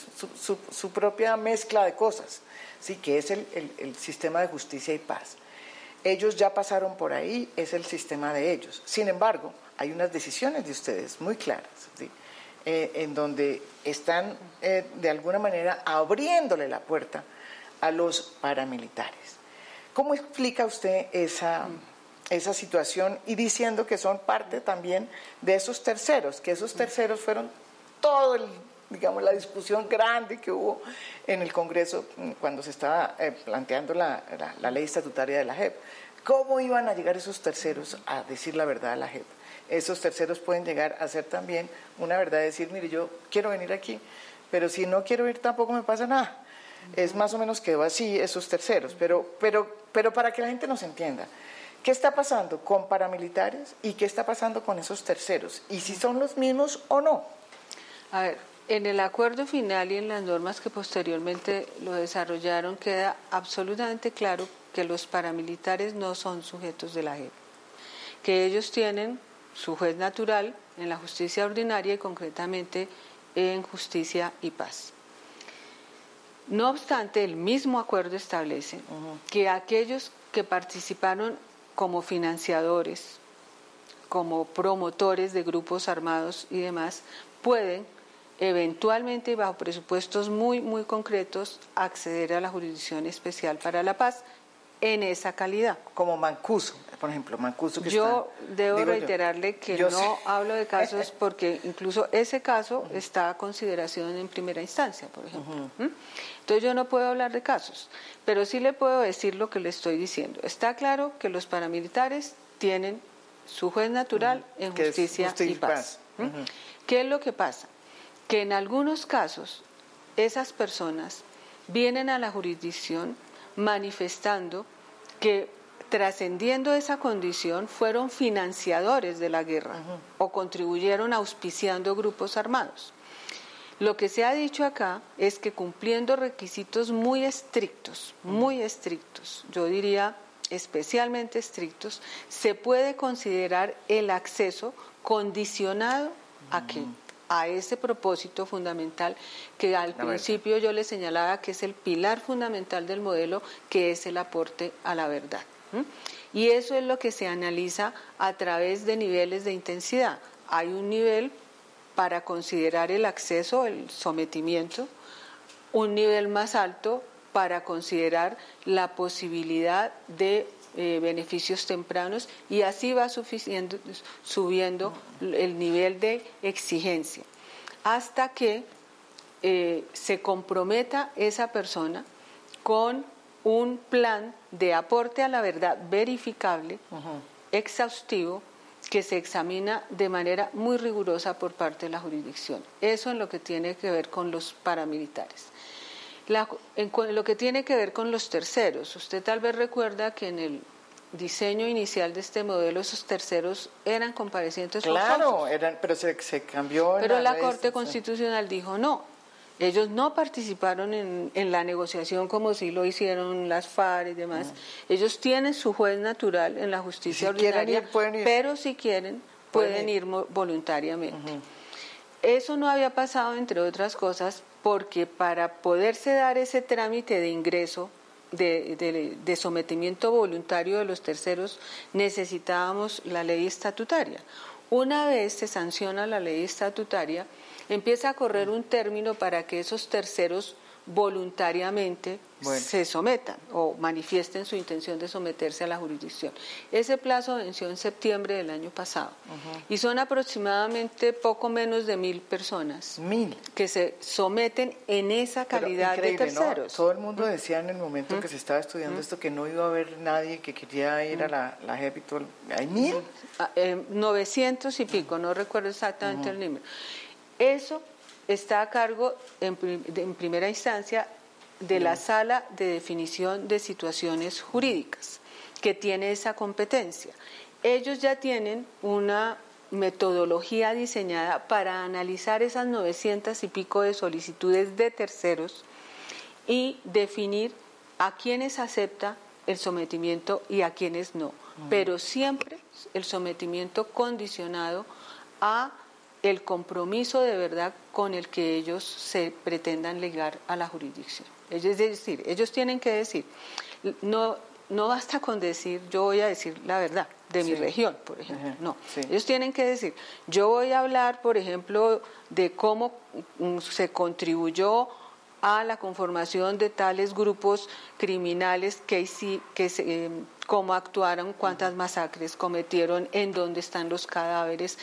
su, propia mezcla de cosas, sí, que es el, sistema de justicia y paz. Ellos ya pasaron por ahí, es el sistema de ellos. Sin embargo, hay unas decisiones de ustedes muy claras, eh, en donde están eh, de alguna manera abriéndole la puerta a los paramilitares. ¿Cómo explica usted esa, esa situación y diciendo que son parte también de esos terceros, que esos terceros fueron todo el, digamos, la discusión grande que hubo en el Congreso cuando se estaba eh, planteando la, ley estatutaria de la JEP. ¿Cómo iban a llegar esos terceros a decir la verdad a la JEP? Esos terceros pueden llegar a ser también una verdad, decir, mire, yo quiero venir aquí, pero si no quiero ir tampoco me pasa nada es más o menos quedó así esos terceros, pero, pero, pero para que la gente nos entienda, ¿qué está pasando con paramilitares y qué está pasando con esos terceros? Y si son los mismos o no. A ver, en el acuerdo final y en las normas que posteriormente lo desarrollaron queda absolutamente claro que los paramilitares no son sujetos de la JEP, que ellos tienen su juez natural en la justicia ordinaria y concretamente en justicia y paz. No obstante, el mismo acuerdo establece que aquellos que participaron como financiadores, como promotores de grupos armados y demás, pueden eventualmente bajo presupuestos muy, muy concretos acceder a la Jurisdicción Especial para la Paz en esa calidad. Como Mancuso, por ejemplo, Mancuso que Yo debo reiterarle que no hablo de casos porque incluso ese caso está a consideración en primera instancia, por ejemplo. Entonces yo no puedo hablar de casos, pero sí le puedo decir lo que le estoy diciendo. Está claro que los paramilitares tienen su juez natural en justicia, y paz. ¿Qué es lo que pasa? Que en algunos casos esas personas vienen a la jurisdicción manifestando que trascendiendo esa condición fueron financiadores de la guerra o contribuyeron auspiciando grupos armados. Lo que se ha dicho acá es que cumpliendo requisitos muy estrictos, muy estrictos, yo diría especialmente estrictos, se puede considerar el acceso condicionado a que a ese propósito fundamental que al principio yo le señalaba que es el pilar fundamental del modelo, que es el aporte a la verdad. Y eso es lo que se analiza a través de niveles de intensidad. Hay un nivel para considerar el acceso, el sometimiento, un nivel más alto para considerar la posibilidad de eh, beneficios tempranos y así va subiendo el nivel de exigencia hasta que eh, se comprometa esa persona con un plan de aporte a la verdad verificable, exhaustivo, que se examina de manera muy rigurosa por parte de la jurisdicción. Eso en lo que tiene que ver con los paramilitares. En lo que tiene que ver con los terceros, usted tal vez recuerda que en el diseño inicial de este modelo esos terceros eran comparecientes claro eran pero se, se cambió pero la, corte constitucional dijo no. Ellos no participaron en, en, la negociación como si lo hicieron las FARC y demás. Ellos tienen su juez natural en la justicia ordinaria, pero si quieren pueden, ir. voluntariamente. Eso no había pasado, entre otras cosas, porque para poderse dar ese trámite de ingreso de, sometimiento voluntario de los terceros necesitábamos la ley estatutaria. Una vez se sanciona la ley estatutaria, empieza a correr un término para que esos terceros voluntariamente se sometan o manifiesten su intención de someterse a la jurisdicción. Ese plazo venció en septiembre del año pasado y son aproximadamente poco menos de mil personas mil. que se someten en esa calidad de terceros. Todo el mundo decía en el momento que se estaba estudiando esto que no iba a haber nadie que quería ir a la, la JEP ¿Hay mil? 900 ah, eh, y pico, no recuerdo exactamente el número. Eso está a cargo en, primera instancia de la sala de definición de situaciones jurídicas, que tiene esa competencia. Ellos ya tienen una metodología diseñada para analizar esas 900 y pico de solicitudes de terceros y definir a quienes acepta el sometimiento y a quienes no, pero siempre el sometimiento condicionado a el compromiso de verdad con el que ellos se pretendan ligar a la jurisdicción. Es decir, ellos tienen que decir, no, no basta con decir yo voy a decir la verdad de mi región, por ejemplo. No, ellos tienen que decir yo voy a hablar, por ejemplo, de cómo mm, se contribuyó a la conformación de tales grupos criminales que, que eh, cómo actuaron, cuántas masacres cometieron, en dónde están los cadáveres,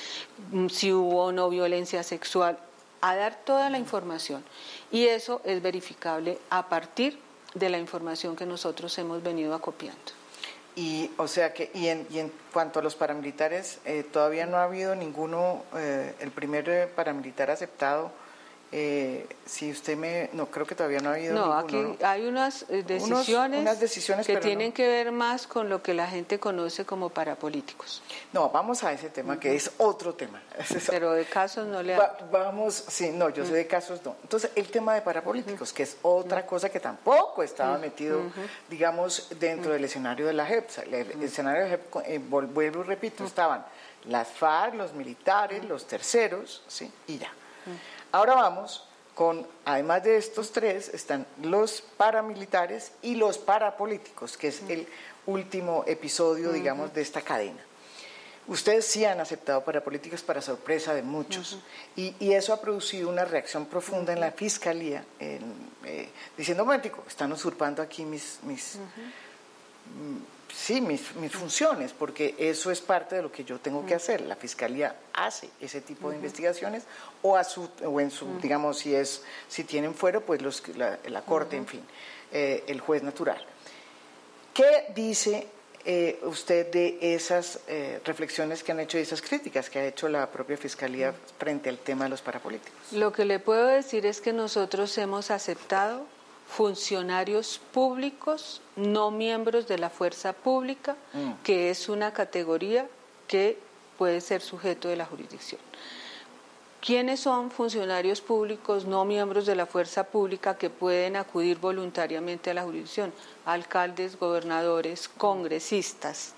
mm, si hubo o no violencia sexual, a dar toda la información. Y eso es verificable a partir de la información que nosotros hemos venido acopiando. Y, o sea que, y en, y en cuanto a los paramilitares, eh, todavía no ha habido ninguno, eh, el primer paramilitar aceptado eh, si usted me, no creo que todavía no ha habido. No, aquí hay unas eh, decisiones, decisiones que tienen que ver más con lo que la gente conoce como parapolíticos. No, vamos a ese tema que es otro tema. (laughs) Pero de casos no le. vamos, sí, no, yo sé de casos no. Entonces el tema de parapolíticos, que es otra cosa que tampoco estaba metido, digamos, dentro del escenario de la JEP. el, escenario de la JEP, eh, vuelvo y repito, estaban las FARC, los militares, los terceros, sí, y ya. Ahora vamos con, además de estos tres, están los paramilitares y los parapolíticos, que es el último episodio, digamos, de esta cadena. Ustedes sí han aceptado parapolíticos para sorpresa de muchos y, eso ha producido una reacción profunda en la fiscalía, eh, diciendo, momentico, están usurpando aquí mis, mis sí, mis, funciones, porque eso es parte de lo que yo tengo que hacer. La fiscalía hace ese tipo de investigaciones o, a su, o en su, digamos, si es, si tienen fuero, pues los, la, corte, en fin, eh, el juez natural. ¿Qué dice eh, usted de esas eh, reflexiones que han hecho y esas críticas que ha hecho la propia Fiscalía frente al tema de los parapolíticos? Lo que le puedo decir es que nosotros hemos aceptado funcionarios públicos, no miembros de la fuerza pública, mm. que es una categoría que puede ser sujeto de la jurisdicción. ¿Quiénes son funcionarios públicos, no miembros de la fuerza pública, que pueden acudir voluntariamente a la jurisdicción? Alcaldes, gobernadores, congresistas,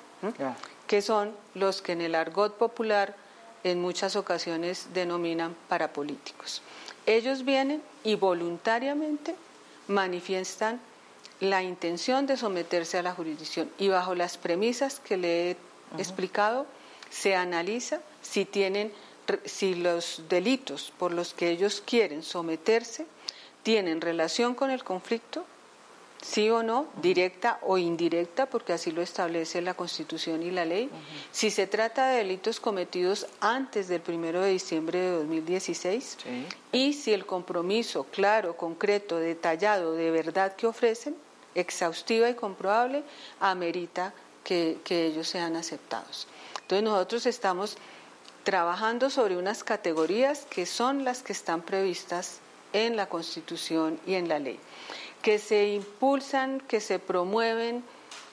que son los que en el argot popular en muchas ocasiones denominan parapolíticos. Ellos vienen y voluntariamente manifiestan la intención de someterse a la jurisdicción y bajo las premisas que le he explicado se analiza si tienen si los delitos por los que ellos quieren someterse tienen relación con el conflicto sí o no, directa o indirecta, porque así lo establece la Constitución y la ley. Si se trata de delitos cometidos antes del 1 de diciembre de 2016 y si el compromiso claro, concreto, detallado, de verdad que ofrecen, exhaustiva y comprobable, amerita que, que ellos sean aceptados. Entonces nosotros estamos trabajando sobre unas categorías que son las que están previstas en la Constitución y en la ley que se impulsan, que se promueven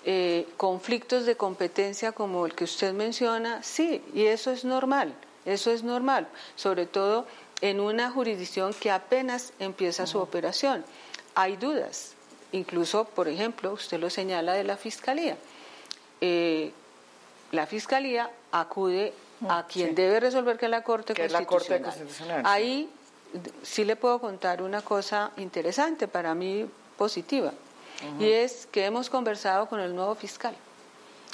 eh, conflictos de competencia como el que usted menciona, sí, y eso es normal, eso es normal, sobre todo en una jurisdicción que apenas empieza su operación. Hay dudas, incluso, por ejemplo, usted lo señala de la Fiscalía. Eh, la Fiscalía acude a quien debe resolver que es la Corte Constitucional. la Corte Constitucional. Ahí sí le puedo contar una cosa interesante para mí positiva, y es que hemos conversado con el nuevo fiscal,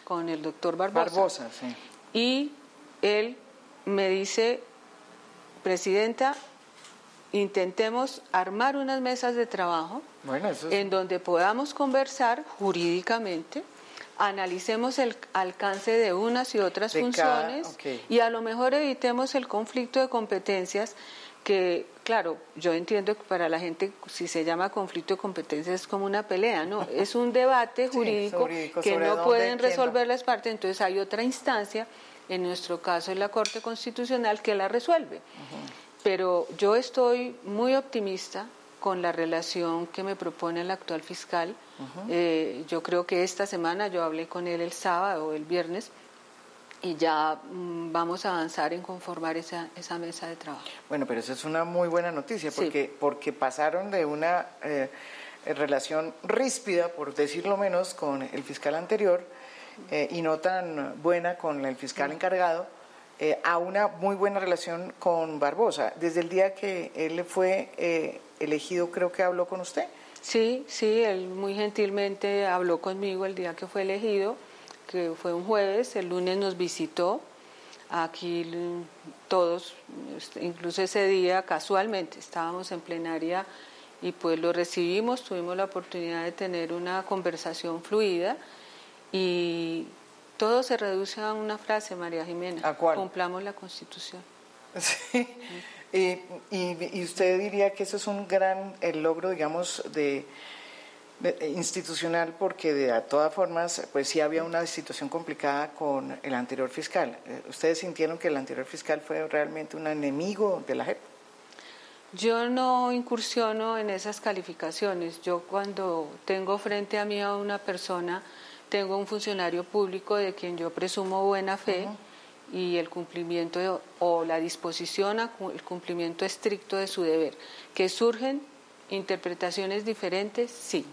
con el doctor Barbosa. Barbosa, sí. Y él me dice, Presidenta, intentemos armar unas mesas de trabajo en donde podamos conversar jurídicamente, analicemos el alcance de unas y otras funciones y a lo mejor evitemos el conflicto de competencias que, claro, yo entiendo que para la gente, si se llama conflicto de competencias, es como una pelea, ¿no? (laughs) Es un debate jurídico, que no pueden resolver las partes, entonces hay otra instancia, en nuestro caso es la Corte Constitucional, que la resuelve. Pero yo estoy muy optimista con la relación que me propone el actual fiscal. Eh, yo creo que esta semana, yo hablé con él el sábado o el viernes, y ya mm, vamos a avanzar en conformar esa, esa mesa de trabajo. Bueno, pero eso es una muy buena noticia porque, porque pasaron de una eh, relación ríspida, por decirlo menos, con el fiscal anterior eh, y no tan buena con el fiscal encargado eh, a una muy buena relación con Barbosa. Desde el día que él fue elegido, creo que habló con usted. Sí, sí, él muy gentilmente habló conmigo el día que fue elegido, que fue un jueves, el lunes nos visitó aquí todos, este, incluso ese día casualmente estábamos en plenaria y pues lo recibimos, tuvimos la oportunidad de tener una conversación fluida y todo se reduce a una frase, María Jimena. ¿A cuál? Cumplamos la Constitución. (laughs) Sí. y, usted diría que eso es un gran el logro, digamos, de, institucional, porque de todas formas, pues sí había una situación complicada con el anterior fiscal. Eh, ¿Ustedes sintieron que el anterior fiscal fue realmente un enemigo de la JEP? Yo no incursiono en esas calificaciones. Yo cuando tengo frente a mí a una persona, tengo un funcionario público de quien yo presumo buena fe y el cumplimiento o la disposición el cumplimiento estricto de su deber. Que surgen interpretaciones diferentes, sí.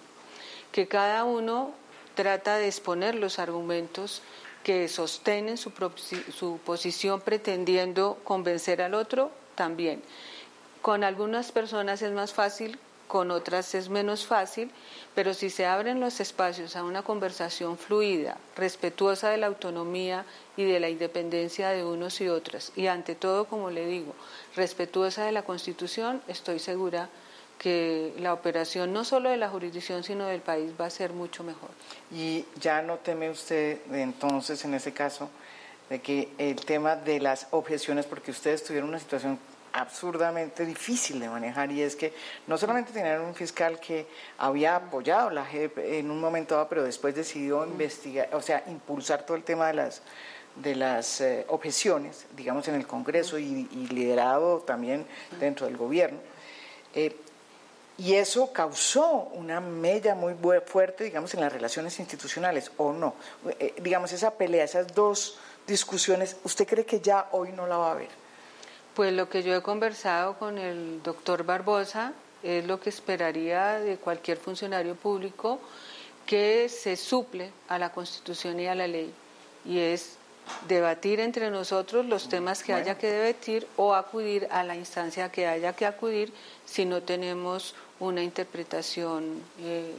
Que cada uno trata de exponer los argumentos que sostienen su, su posición pretendiendo convencer al otro, también. Con algunas personas es más fácil, con otras es menos fácil, pero si se abren los espacios a una conversación fluida, respetuosa de la autonomía y de la independencia de unos y otras, y ante todo, como le digo, respetuosa de la Constitución, estoy segura que la operación no solo de la jurisdicción, sino del país va a ser mucho mejor. Y ya no teme usted entonces, en ese caso, de que el tema de las objeciones, porque ustedes tuvieron una situación absurdamente difícil de manejar y es que no solamente tenían un fiscal que había apoyado la JEP en un momento dado, pero después decidió investigar, o sea, impulsar todo el tema de las de las eh, objeciones, digamos, en el Congreso y, liderado también dentro del gobierno. Eh, y eso causó una mella muy fuerte, digamos, en las relaciones institucionales, ¿o no? Eh, digamos, esa pelea, esas dos discusiones, ¿usted cree que ya hoy no la va a haber? Pues lo que yo he conversado con el doctor Barbosa es lo que esperaría de cualquier funcionario público que se suple a la Constitución y a la ley, y es debatir entre nosotros los temas que haya que debatir o acudir a la instancia que haya que acudir si no tenemos una interpretación eh,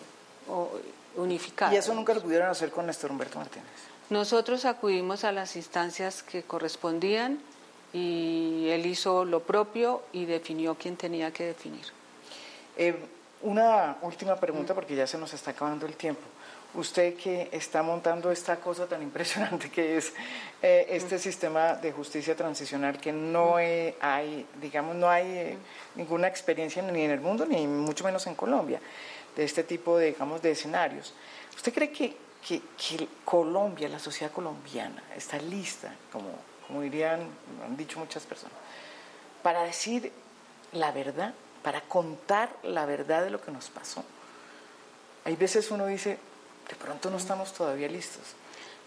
unificada. ¿Y eso nunca lo pudieron hacer con Néstor Humberto Martínez? Nosotros acudimos a las instancias que correspondían y él hizo lo propio y definió quién tenía que definir. Eh, una última pregunta porque ya se nos está acabando el tiempo. Usted que está montando esta cosa tan impresionante que es eh, este sistema de justicia transicional que no hay, digamos, no hay eh, ninguna experiencia ni en el mundo ni mucho menos en Colombia de este tipo de, digamos, de escenarios. ¿Usted cree que, que, que Colombia, la sociedad colombiana, está lista como como dirían, han dicho muchas personas, para decir la verdad, para contar la verdad de lo que nos pasó. Hay veces uno dice, de pronto no estamos todavía listos.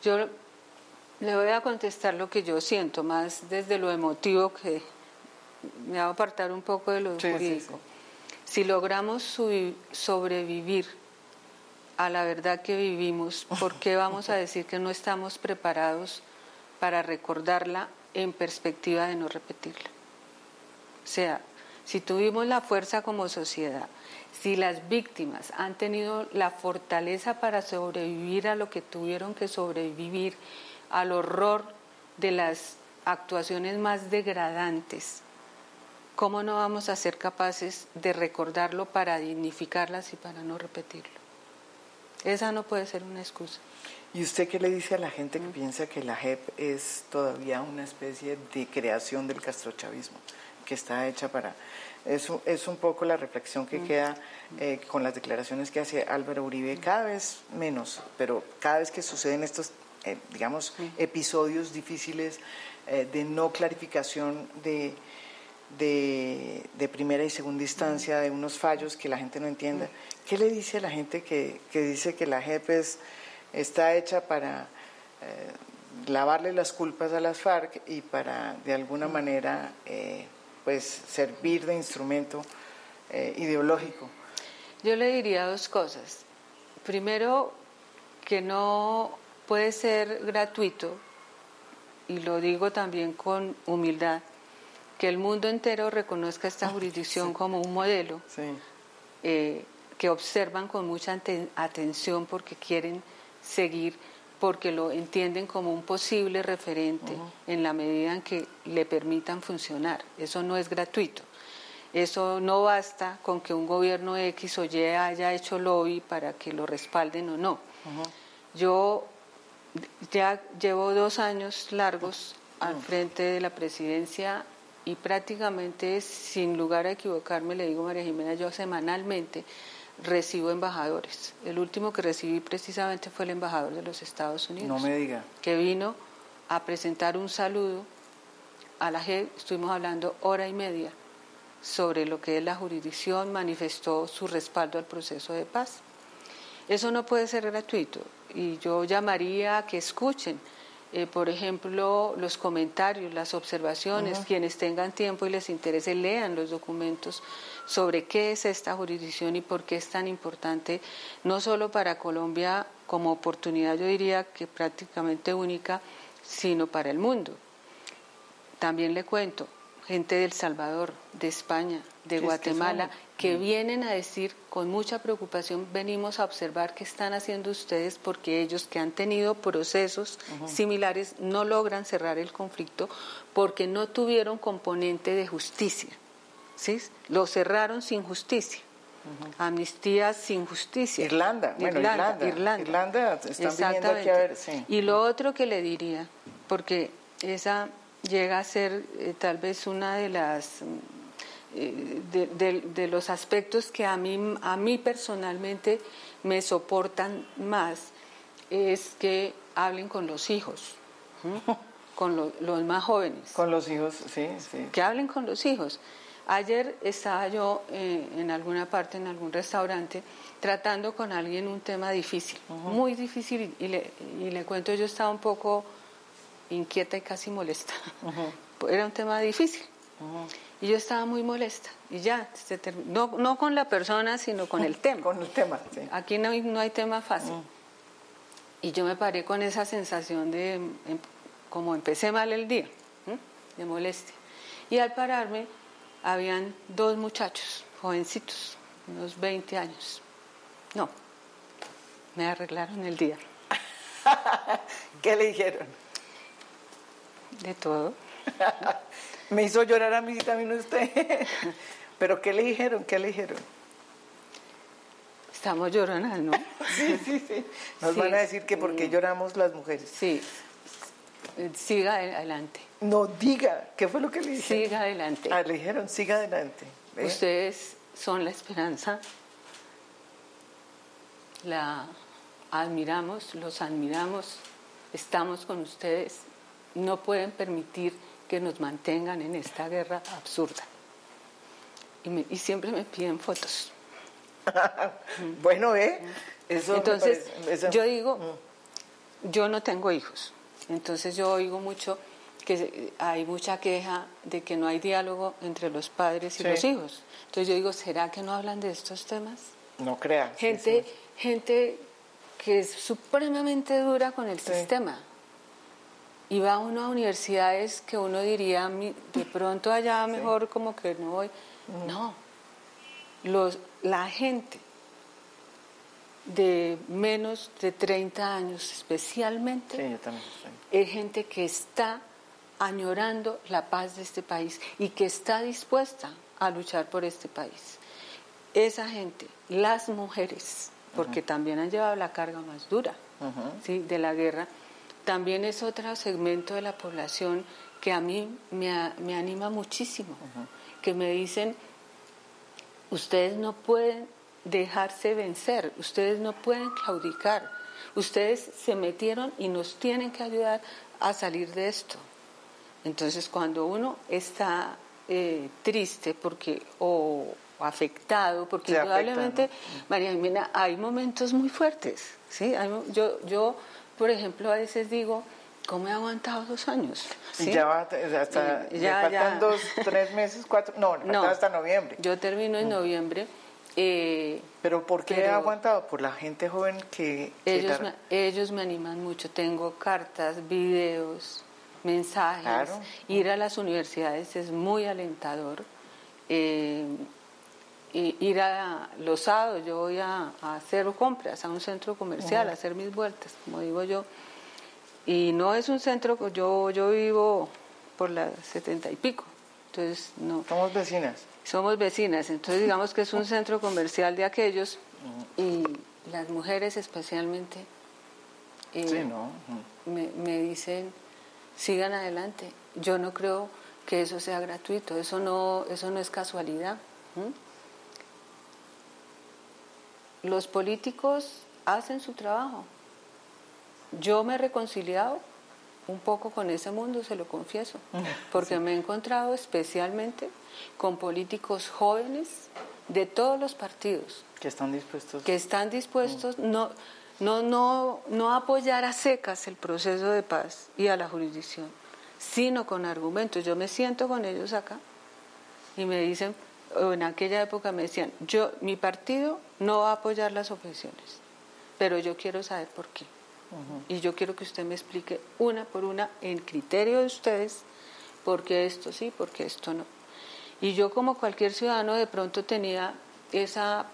Yo le voy a contestar lo que yo siento, más desde lo emotivo que me va a apartar un poco de lo jurídico. Si logramos sobrevivir a la verdad que vivimos, ¿por qué vamos a decir que no estamos preparados para recordarla en perspectiva de no repetirla. O sea, si tuvimos la fuerza como sociedad, si las víctimas han tenido la fortaleza para sobrevivir a lo que tuvieron que sobrevivir, al horror de las actuaciones más degradantes, ¿cómo no vamos a ser capaces de recordarlo para dignificarlas y para no repetirlo? Esa no puede ser una excusa. ¿Y usted qué le dice a la gente que piensa que la JEP es todavía una especie de creación del castrochavismo, que está hecha para... Eso es un poco la reflexión que queda eh, con las declaraciones que hace Álvaro Uribe, cada vez menos, pero cada vez que suceden estos, eh, digamos, episodios difíciles eh, de no clarificación de, de, primera y segunda instancia, de unos fallos que la gente no entienda, ¿qué le dice a la gente que, que dice que la JEP es está hecha para lavarle las culpas a las FARC y para de alguna manera eh, pues servir de instrumento eh, ideológico. Yo le diría dos cosas. Primero, que no puede ser gratuito y lo digo también con humildad, que el mundo entero reconozca esta jurisdicción como un modelo eh, que observan con mucha atención porque quieren seguir, porque lo entienden como un posible referente en la medida en que le permitan funcionar. Eso no es gratuito. Eso no basta con que un gobierno X o Y haya hecho lobby para que lo respalden o no. Yo ya llevo dos años largos al frente de la presidencia y prácticamente, sin lugar a equivocarme, le digo María Jimena, yo semanalmente recibo embajadores. El último que recibí precisamente fue el embajador de los Estados Unidos. No me diga. Que vino a presentar un saludo a la JEP, estuvimos hablando hora y media sobre lo que es la jurisdicción, manifestó su respaldo al proceso de paz. Eso no puede ser gratuito y yo llamaría a que escuchen, eh, por ejemplo, los comentarios, las observaciones, quienes tengan tiempo y les interese, lean los documentos sobre qué es esta jurisdicción y por qué es tan importante, no solo para Colombia como oportunidad, yo diría que prácticamente única, sino para el mundo. También le cuento, gente del Salvador, de España, de Guatemala, que, vienen a decir con mucha preocupación, venimos a observar qué están haciendo ustedes porque ellos que han tenido procesos similares no logran cerrar el conflicto porque no tuvieron componente de justicia. ¿Sí? Lo cerraron sin justicia. Amnistía sin justicia. Irlanda, bueno, Irlanda, Irlanda, Irlanda, están viniendo aquí a ver, sí. Y lo otro que le diría, porque esa llega a ser eh, tal vez una de las eh, de, los aspectos que a mí, a mí personalmente me soportan más es que hablen con los hijos, con los más jóvenes. Con los hijos, sí, sí. Que hablen con los hijos. Ayer estaba yo eh, en alguna parte, en algún restaurante, tratando con alguien un tema difícil, muy difícil, y le, y le cuento, yo estaba un poco inquieta y casi molesta. (laughs) Era un tema difícil. Y yo estaba muy molesta. Y ya, no, no con la persona, sino con el tema. (laughs) con el tema, sí. Aquí no hay, no hay tema fácil. Y yo me paré con esa sensación de, em, como empecé mal el día, de molestia. Y al pararme, habían dos muchachos, jovencitos, unos 20 años. No, me arreglaron el día. (laughs) ¿Qué le dijeron? De todo. (laughs) Me hizo llorar a mí también usted. (laughs) ¿Pero qué le dijeron? ¿Qué le dijeron? Estamos llorando, ¿no? sí, sí, sí. Nos van a decir que porque lloramos las mujeres. Sí. Siga adelante. No diga, ¿qué fue lo que le dijeron? Siga adelante. Ah, le dijeron, siga adelante. Ustedes son la esperanza. La admiramos, los admiramos, estamos con ustedes no pueden permitir que nos mantengan en esta guerra absurda. Y, siempre me piden fotos. (laughs) bueno, ¿eh? Eso Entonces, yo digo, yo no tengo hijos. Entonces yo oigo mucho que hay mucha queja de que no hay diálogo entre los padres y los hijos. Entonces yo digo, ¿será que no hablan de estos temas? No crean. Gente, gente que es supremamente dura con el sistema y va uno a universidades que uno diría, de pronto allá mejor como que no voy. No, Los, la gente de menos de 30 años especialmente es gente que está añorando la paz de este país y que está dispuesta a luchar por este país. Esa gente, las mujeres, porque también han llevado la carga más dura ¿sí? de la guerra, también es otro segmento de la población que a mí me, anima muchísimo, que me dicen, ustedes no pueden dejarse vencer, ustedes no pueden claudicar, ustedes se metieron y nos tienen que ayudar a salir de esto. Entonces cuando uno está eh, triste porque o afectado, porque indudablemente, María Jimena, hay momentos muy fuertes, ¿sí? yo, yo por ejemplo, a veces digo, ¿cómo he aguantado dos años? Ya va hasta, ya, faltan dos, tres meses, cuatro, no, (laughs) no hasta noviembre. Yo termino en mm. noviembre. Eh, ¿Pero por qué he aguantado? Por la gente joven que... ellos, me, ellos me animan mucho. Tengo cartas, videos, mensajes. Ir a las universidades es muy alentador. Eh, ir a los sábados, yo voy a, hacer compras a un centro comercial, a hacer mis vueltas, como digo yo. Y no es un centro, yo, yo vivo por las setenta y pico, entonces no. Somos vecinas. Somos vecinas, entonces digamos que es un centro comercial de aquellos y las mujeres especialmente sí, no. me, me dicen, sigan adelante. Yo no creo que eso sea gratuito, eso no, eso no es casualidad. Los políticos hacen su trabajo. Yo me he reconciliado un poco con ese mundo, se lo confieso, porque me he encontrado especialmente con políticos jóvenes de todos los partidos. Que están dispuestos. Que están dispuestos, no, no, no, no apoyar a secas el proceso de paz y a la jurisdicción, sino con argumentos. Yo me siento con ellos acá y me dicen, en aquella época me decían, yo, mi partido no va a apoyar las objeciones, pero yo quiero saber por qué. Y yo quiero que usted me explique una por una, en criterio de ustedes, por qué esto sí, por qué esto no. Y yo como cualquier ciudadano de pronto tenía esa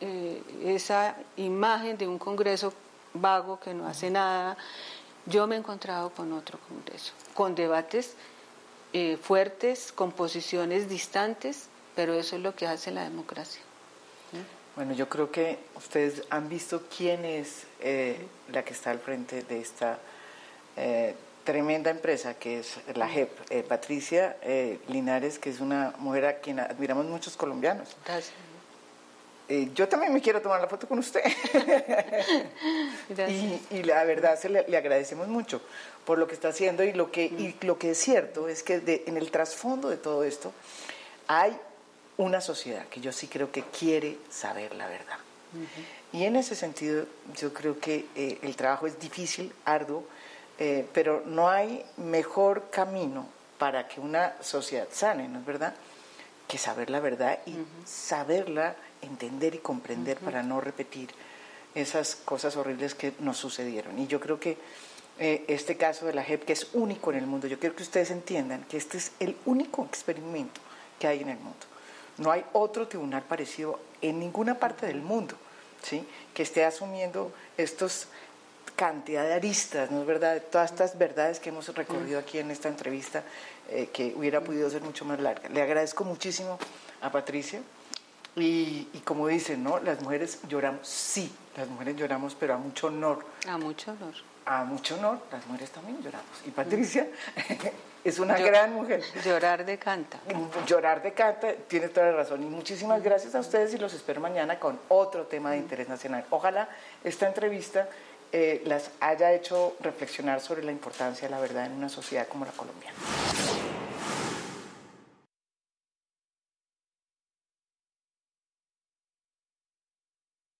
eh, esa imagen de un Congreso vago que no hace nada. Yo me he encontrado con otro Congreso, con debates eh, fuertes, con posiciones distantes, pero eso es lo que hace la democracia. Bueno, yo creo que ustedes han visto quién es eh, la que está al frente de esta tremenda empresa que es la JEP. Patricia Linares, que es una mujer a quien admiramos muchos colombianos. Gracias. Eh, yo también me quiero tomar la foto con usted. (laughs) y, la verdad se le, agradecemos mucho por lo que está haciendo y lo que, y lo que es cierto es que en el trasfondo de todo esto hay una sociedad que yo sí creo que quiere saber la verdad. Y en ese sentido yo creo que eh, el trabajo es difícil, arduo, eh, pero no hay mejor camino para que una sociedad sane, ¿no es verdad? Que saber la verdad y saberla entender y comprender para no repetir esas cosas horribles que nos sucedieron. Y yo creo que eh, este caso de la JEP, que es único en el mundo, yo quiero que ustedes entiendan que este es el único experimento que hay en el mundo. No hay otro tribunal parecido en ninguna parte del mundo, ¿sí? que esté asumiendo estos cantidad de aristas, ¿no es verdad? Todas estas verdades que hemos recorrido aquí en esta entrevista, eh, que hubiera podido ser mucho más larga. Le agradezco muchísimo a Patricia. Y, como dicen, ¿no? Las mujeres lloramos, sí, las mujeres lloramos, pero a mucho honor. A mucho honor. A mucho honor, las mujeres también lloramos. Y Patricia (laughs) es una gran mujer. Llorar de canta. Llorar de canta, tiene toda la razón. Y muchísimas gracias a ustedes y los espero mañana con otro tema de interés nacional. Ojalá esta entrevista eh, las haya hecho reflexionar sobre la importancia de la verdad en una sociedad como la colombiana.